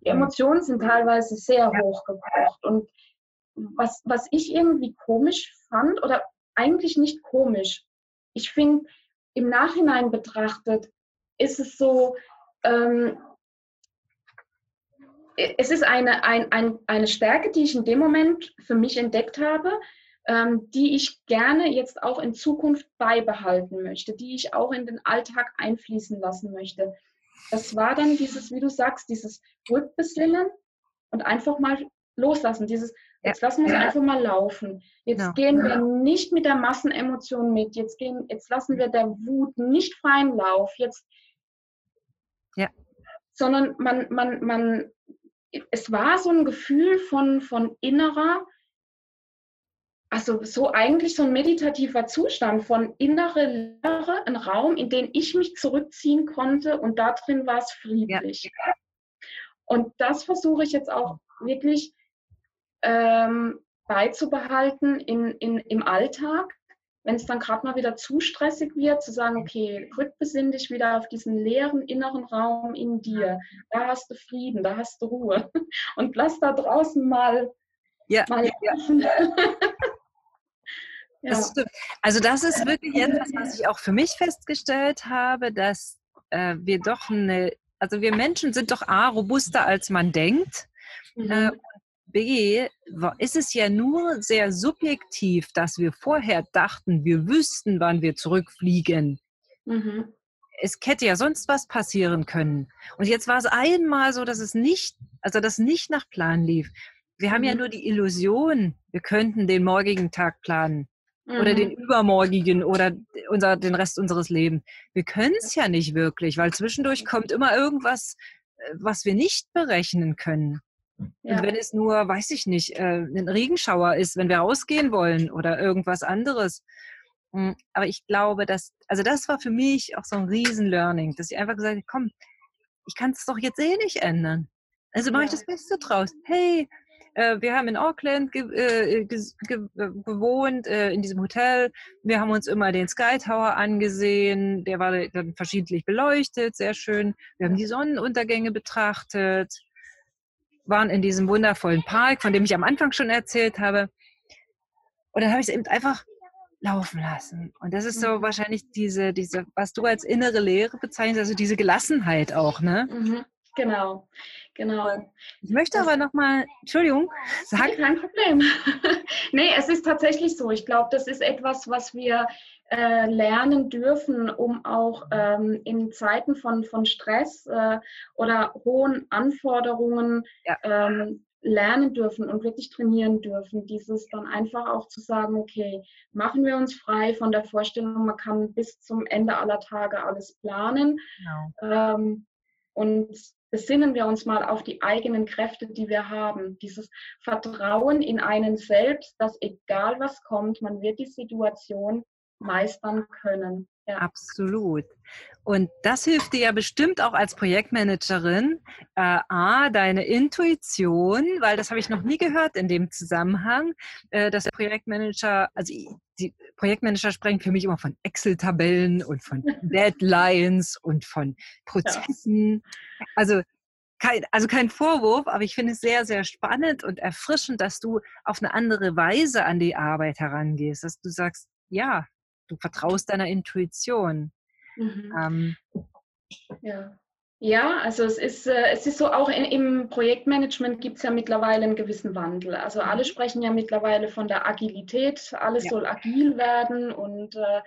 die Emotionen sind teilweise sehr hochgekocht und was, was ich irgendwie komisch fand oder eigentlich nicht komisch, ich finde im Nachhinein betrachtet, ist es so, ähm, es ist eine, ein, ein, eine Stärke, die ich in dem Moment für mich entdeckt habe, ähm, die ich gerne jetzt auch in Zukunft beibehalten möchte, die ich auch in den Alltag einfließen lassen möchte. Das war dann dieses, wie du sagst, dieses Rückbesinnen und einfach mal loslassen, dieses, jetzt lassen wir es einfach mal laufen. Jetzt ja. gehen wir nicht mit der Massenemotion mit, jetzt, gehen, jetzt lassen wir der Wut nicht freien Lauf, jetzt, ja. sondern man, man, man, es war so ein Gefühl von, von innerer, also so eigentlich so ein meditativer Zustand von innere Leere, ein Raum, in den ich mich zurückziehen konnte und da drin war es friedlich. Ja. Und das versuche ich jetzt auch wirklich ähm, beizubehalten in, in, im Alltag, wenn es dann gerade mal wieder zu stressig wird, zu sagen, okay, rückbesinn dich wieder auf diesen leeren inneren Raum in dir. Da hast du Frieden, da hast du Ruhe. Und lass da draußen mal, ja, mal ja. Das also das ist wirklich etwas, was ich auch für mich festgestellt habe, dass äh, wir doch eine, also wir Menschen sind doch A, robuster als man denkt. Mhm. Äh, B, ist es ja nur sehr subjektiv, dass wir vorher dachten, wir wüssten, wann wir zurückfliegen. Mhm. es hätte ja sonst was passieren können. Und jetzt war es einmal so, dass es nicht, also das nicht nach Plan lief. Wir haben mhm. ja nur die Illusion, wir könnten den morgigen Tag planen mhm. oder den mhm. übermorgigen oder unser, den Rest unseres Lebens. Wir können es ja nicht wirklich, weil zwischendurch kommt immer irgendwas, äh, was wir nicht berechnen können. Ja. Und wenn es nur, weiß ich nicht, äh, ein Regenschauer ist, wenn wir rausgehen wollen oder irgendwas anderes. Hm, aber ich glaube, dass, also das war für mich auch so ein Riesen-Learning, dass ich einfach gesagt habe, komm, ich kann es doch jetzt eh nicht ändern. Also mache ich das Beste draus. Hey, äh, wir haben in Auckland äh, ge ge gewohnt, in diesem Hotel. Wir haben uns immer den Sky Tower angesehen. Der war dann verschiedentlich beleuchtet, sehr schön. Wir haben die Sonnenuntergänge betrachtet, waren in diesem wundervollen Park, von dem ich am Anfang schon erzählt habe. Und dann habe ich es eben einfach laufen lassen. Und das ist so mhm. wahrscheinlich diese, diese, was du als innere Lehre bezeichnest, also diese Gelassenheit auch, ne? Mhm. Genau, genau. Ich möchte aber nochmal, Entschuldigung, sagen. Kein Problem. nee, es ist tatsächlich so. Ich glaube, das ist etwas, was wir äh, lernen dürfen, um auch ähm, in Zeiten von, von Stress äh, oder hohen Anforderungen ja. ähm, lernen dürfen und wirklich trainieren dürfen, dieses dann einfach auch zu sagen, okay, machen wir uns frei von der Vorstellung, man kann bis zum Ende aller Tage alles planen. Genau. Ähm, und besinnen wir uns mal auf die eigenen Kräfte, die wir haben. Dieses Vertrauen in einen selbst, dass egal was kommt, man wird die Situation meistern können. Ja. Absolut. Und das hilft dir ja bestimmt auch als Projektmanagerin. Äh, A, deine Intuition, weil das habe ich noch nie gehört in dem Zusammenhang, äh, dass der Projektmanager, also die Projektmanager sprechen für mich immer von Excel-Tabellen und von Deadlines und von Prozessen. Ja. Also kein, also kein Vorwurf, aber ich finde es sehr, sehr spannend und erfrischend, dass du auf eine andere Weise an die Arbeit herangehst, dass du sagst, ja, du vertraust deiner Intuition. Mhm. Ähm, ja. Ja, also es ist, äh, es ist so, auch in, im Projektmanagement gibt es ja mittlerweile einen gewissen Wandel. Also alle mhm. sprechen ja mittlerweile von der Agilität, alles ja. soll agil werden und äh,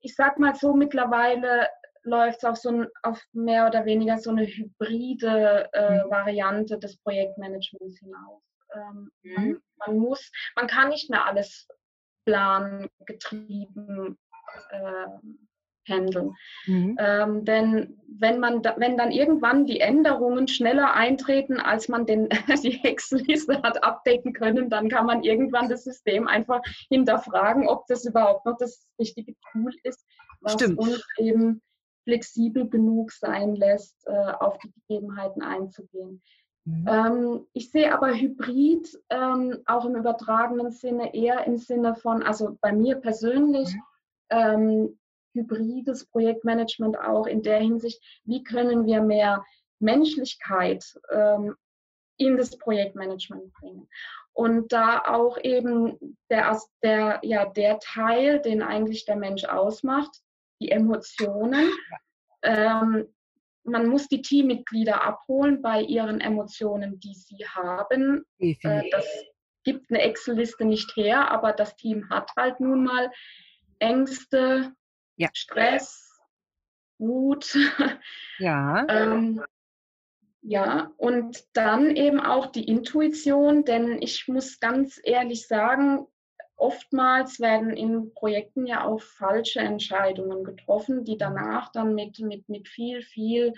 ich sag mal so, mittlerweile läuft es auf so ein, auf mehr oder weniger so eine hybride äh, mhm. Variante des Projektmanagements hinaus. Ähm, mhm. man, man, muss, man kann nicht mehr alles plangetrieben äh, handeln. Mhm. Ähm, denn wenn man da, wenn dann irgendwann die Änderungen schneller eintreten, als man den, die Excel-Liste hat abdecken können, dann kann man irgendwann das System einfach hinterfragen, ob das überhaupt noch das richtige Tool ist, was Stimmt. uns eben flexibel genug sein lässt, äh, auf die Gegebenheiten einzugehen. Mhm. Ähm, ich sehe aber Hybrid ähm, auch im übertragenen Sinne eher im Sinne von, also bei mir persönlich, mhm. ähm, hybrides Projektmanagement auch in der Hinsicht, wie können wir mehr Menschlichkeit ähm, in das Projektmanagement bringen. Und da auch eben der, der, ja, der Teil, den eigentlich der Mensch ausmacht, die Emotionen, ähm, man muss die Teammitglieder abholen bei ihren Emotionen, die sie haben. Äh, das gibt eine Excel-Liste nicht her, aber das Team hat halt nun mal Ängste, ja. Stress, Wut. Ja. ähm, ja, und dann eben auch die Intuition, denn ich muss ganz ehrlich sagen, oftmals werden in Projekten ja auch falsche Entscheidungen getroffen, die danach dann mit, mit, mit viel, viel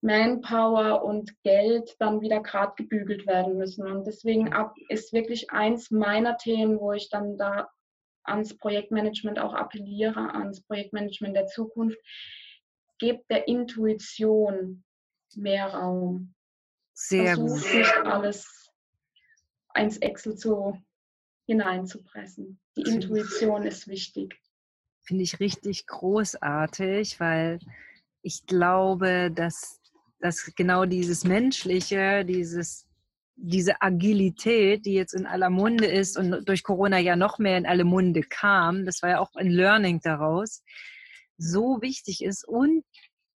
Manpower und Geld dann wieder gerade gebügelt werden müssen. Und deswegen ist wirklich eins meiner Themen, wo ich dann da ans Projektmanagement auch appelliere, ans Projektmanagement der Zukunft, gebt der Intuition mehr Raum. Sehr Versucht gut. nicht alles ins Excel zu hineinzupressen. Die Intuition ist wichtig. Finde ich richtig großartig, weil ich glaube, dass, dass genau dieses Menschliche, dieses, diese Agilität, die jetzt in aller Munde ist und durch Corona ja noch mehr in alle Munde kam, das war ja auch ein Learning daraus, so wichtig ist und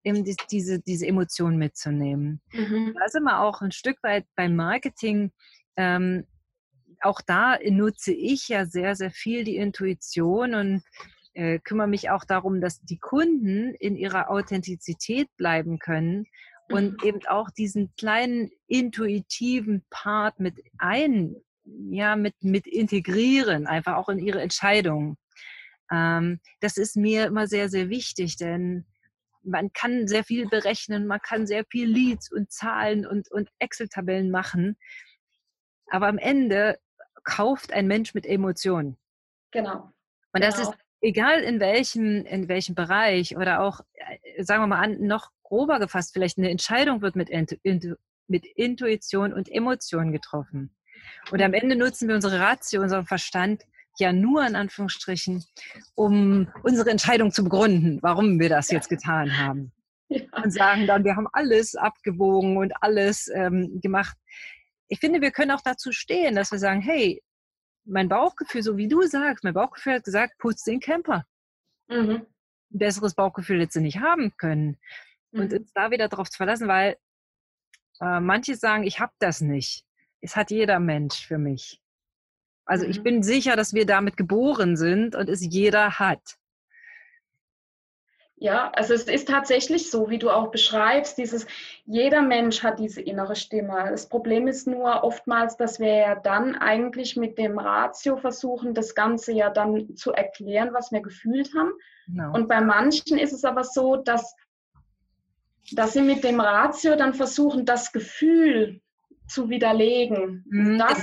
eben diese, diese Emotionen mitzunehmen. Mhm. Da sind wir auch ein Stück weit beim Marketing. Ähm, auch da nutze ich ja sehr, sehr viel die Intuition und äh, kümmere mich auch darum, dass die Kunden in ihrer Authentizität bleiben können und mhm. eben auch diesen kleinen intuitiven Part mit ein, ja, mit, mit integrieren, einfach auch in ihre Entscheidungen. Ähm, das ist mir immer sehr, sehr wichtig, denn man kann sehr viel berechnen, man kann sehr viel Leads und Zahlen und, und Excel-Tabellen machen. Aber am Ende kauft ein Mensch mit Emotionen. Genau. Und das genau. ist egal in welchem, in welchem Bereich oder auch, äh, sagen wir mal an, noch grober gefasst, vielleicht eine Entscheidung wird mit, mit Intuition und Emotionen getroffen. Und am Ende nutzen wir unsere Ratio, unseren Verstand ja nur in Anführungsstrichen, um unsere Entscheidung zu begründen, warum wir das jetzt getan haben. Ja. Und sagen dann, wir haben alles abgewogen und alles ähm, gemacht. Ich finde, wir können auch dazu stehen, dass wir sagen, hey, mein Bauchgefühl, so wie du sagst, mein Bauchgefühl hat gesagt, putz den Camper. Mhm. Ein besseres Bauchgefühl hätte sie nicht haben können. Mhm. Und uns da wieder darauf zu verlassen, weil äh, manche sagen, ich habe das nicht. Es hat jeder Mensch für mich. Also mhm. ich bin sicher, dass wir damit geboren sind und es jeder hat. Ja, also es ist tatsächlich so, wie du auch beschreibst, dieses, jeder Mensch hat diese innere Stimme. Das Problem ist nur oftmals, dass wir ja dann eigentlich mit dem Ratio versuchen, das Ganze ja dann zu erklären, was wir gefühlt haben. Genau. Und bei manchen ist es aber so, dass, dass sie mit dem Ratio dann versuchen, das Gefühl zu widerlegen. Mhm. Das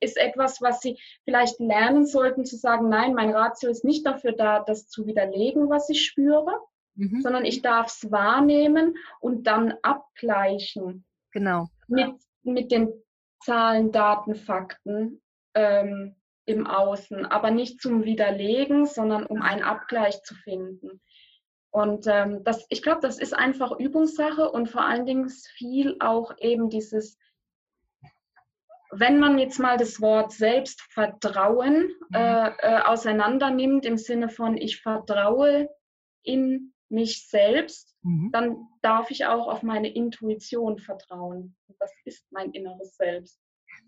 ist etwas, was Sie vielleicht lernen sollten, zu sagen, nein, mein Ratio ist nicht dafür da, das zu widerlegen, was ich spüre, mhm. sondern ich darf es wahrnehmen und dann abgleichen. Genau. Mit, mit den Zahlen, Daten, Fakten ähm, im Außen, aber nicht zum Widerlegen, sondern um einen Abgleich zu finden. Und ähm, das, ich glaube, das ist einfach Übungssache und vor allen Dingen viel auch eben dieses wenn man jetzt mal das Wort Selbstvertrauen mhm. äh, äh, auseinander nimmt im Sinne von ich vertraue in mich selbst, mhm. dann darf ich auch auf meine Intuition vertrauen. Das ist mein inneres Selbst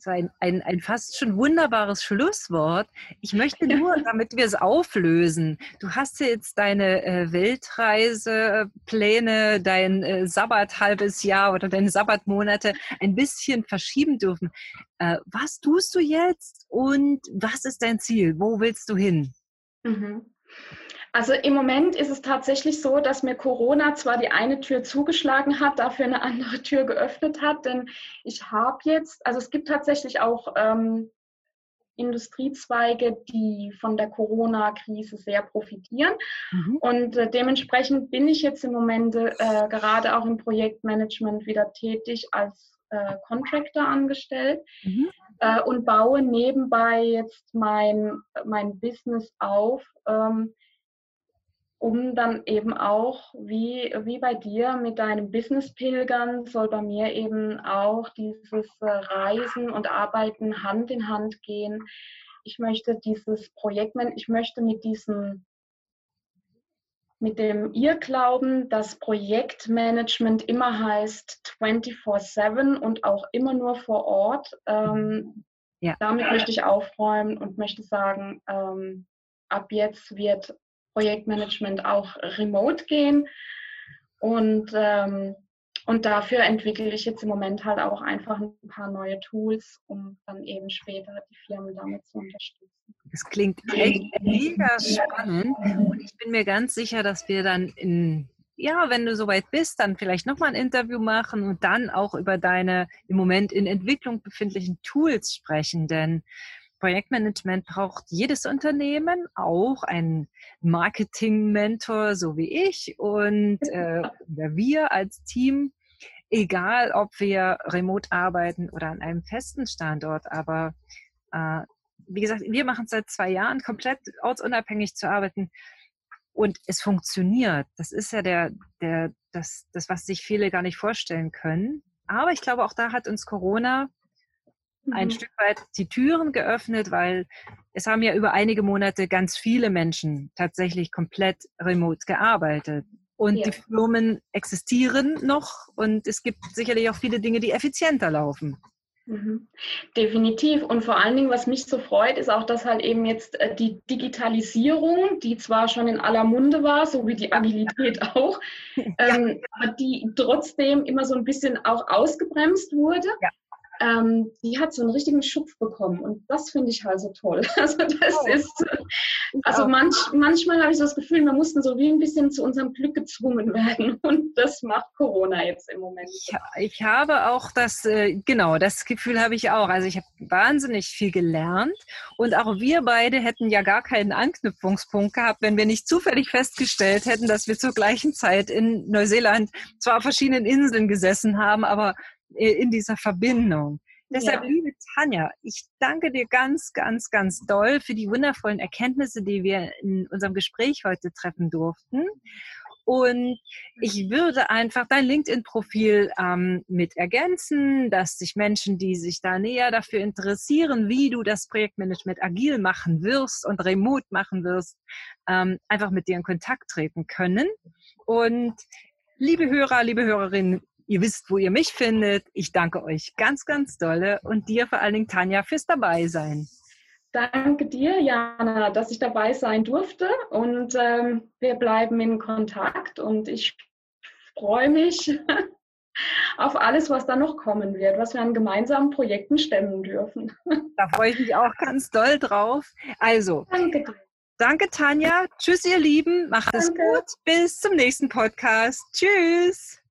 so ein, ein, ein fast schon wunderbares Schlusswort. Ich möchte nur, damit wir es auflösen, du hast ja jetzt deine äh, Weltreisepläne, dein äh, Sabbat halbes Jahr oder deine Sabbatmonate ein bisschen verschieben dürfen. Äh, was tust du jetzt und was ist dein Ziel? Wo willst du hin? Mhm. Also im Moment ist es tatsächlich so, dass mir Corona zwar die eine Tür zugeschlagen hat, dafür eine andere Tür geöffnet hat, denn ich habe jetzt, also es gibt tatsächlich auch ähm, Industriezweige, die von der Corona-Krise sehr profitieren. Mhm. Und äh, dementsprechend bin ich jetzt im Moment äh, gerade auch im Projektmanagement wieder tätig als äh, Contractor angestellt mhm. äh, und baue nebenbei jetzt mein, mein Business auf. Ähm, um dann eben auch, wie, wie bei dir mit deinem Business-Pilgern, soll bei mir eben auch dieses äh, Reisen und Arbeiten Hand in Hand gehen. Ich möchte dieses Projekt, ich möchte mit diesem mit dem Irrglauben, dass Projektmanagement immer heißt 24-7 und auch immer nur vor Ort. Ähm, ja. Damit möchte ich aufräumen und möchte sagen, ähm, ab jetzt wird Projektmanagement auch remote gehen. Und, ähm, und dafür entwickle ich jetzt im Moment halt auch einfach ein paar neue Tools, um dann eben später die Firmen damit zu unterstützen. Das klingt echt mega spannend und ich bin mir ganz sicher, dass wir dann in ja, wenn du soweit bist, dann vielleicht nochmal ein Interview machen und dann auch über deine im Moment in Entwicklung befindlichen Tools sprechen. Denn Projektmanagement braucht jedes Unternehmen, auch ein Marketing-Mentor, so wie ich und äh, wir als Team, egal ob wir remote arbeiten oder an einem festen Standort. Aber äh, wie gesagt, wir machen es seit zwei Jahren, komplett ortsunabhängig zu arbeiten. Und es funktioniert. Das ist ja der, der, das, das, was sich viele gar nicht vorstellen können. Aber ich glaube, auch da hat uns Corona ein mhm. Stück weit die Türen geöffnet, weil es haben ja über einige Monate ganz viele Menschen tatsächlich komplett remote gearbeitet. Und ja. die Firmen existieren noch und es gibt sicherlich auch viele Dinge, die effizienter laufen. Mhm. Definitiv. Und vor allen Dingen, was mich so freut, ist auch, dass halt eben jetzt äh, die Digitalisierung, die zwar schon in aller Munde war, so wie die Agilität auch, ähm, aber die trotzdem immer so ein bisschen auch ausgebremst wurde. Ja ähm, die hat so einen richtigen Schub bekommen und das finde ich halt so toll. Also das oh. ist, also manch, manchmal habe ich so das Gefühl, wir mussten so wie ein bisschen zu unserem Glück gezwungen werden und das macht Corona jetzt im Moment. Ich, ich habe auch das, äh, genau, das Gefühl habe ich auch. Also ich habe wahnsinnig viel gelernt und auch wir beide hätten ja gar keinen Anknüpfungspunkt gehabt, wenn wir nicht zufällig festgestellt hätten, dass wir zur gleichen Zeit in Neuseeland zwar auf verschiedenen Inseln gesessen haben, aber äh, in dieser Verbindung. Deshalb, ja. liebe Tanja, ich danke dir ganz, ganz, ganz doll für die wundervollen Erkenntnisse, die wir in unserem Gespräch heute treffen durften. Und ich würde einfach dein LinkedIn-Profil ähm, mit ergänzen, dass sich Menschen, die sich da näher dafür interessieren, wie du das Projektmanagement agil machen wirst und remote machen wirst, ähm, einfach mit dir in Kontakt treten können. Und liebe Hörer, liebe Hörerinnen, Ihr wisst, wo ihr mich findet. Ich danke euch ganz, ganz dolle und dir vor allen Dingen, Tanja, fürs Dabeisein. Danke dir, Jana, dass ich dabei sein durfte und ähm, wir bleiben in Kontakt und ich freue mich auf alles, was da noch kommen wird, was wir an gemeinsamen Projekten stemmen dürfen. Da freue ich mich auch ganz doll drauf. Also, danke dir. Danke, Tanja. Tschüss, ihr Lieben. Macht es gut. Bis zum nächsten Podcast. Tschüss.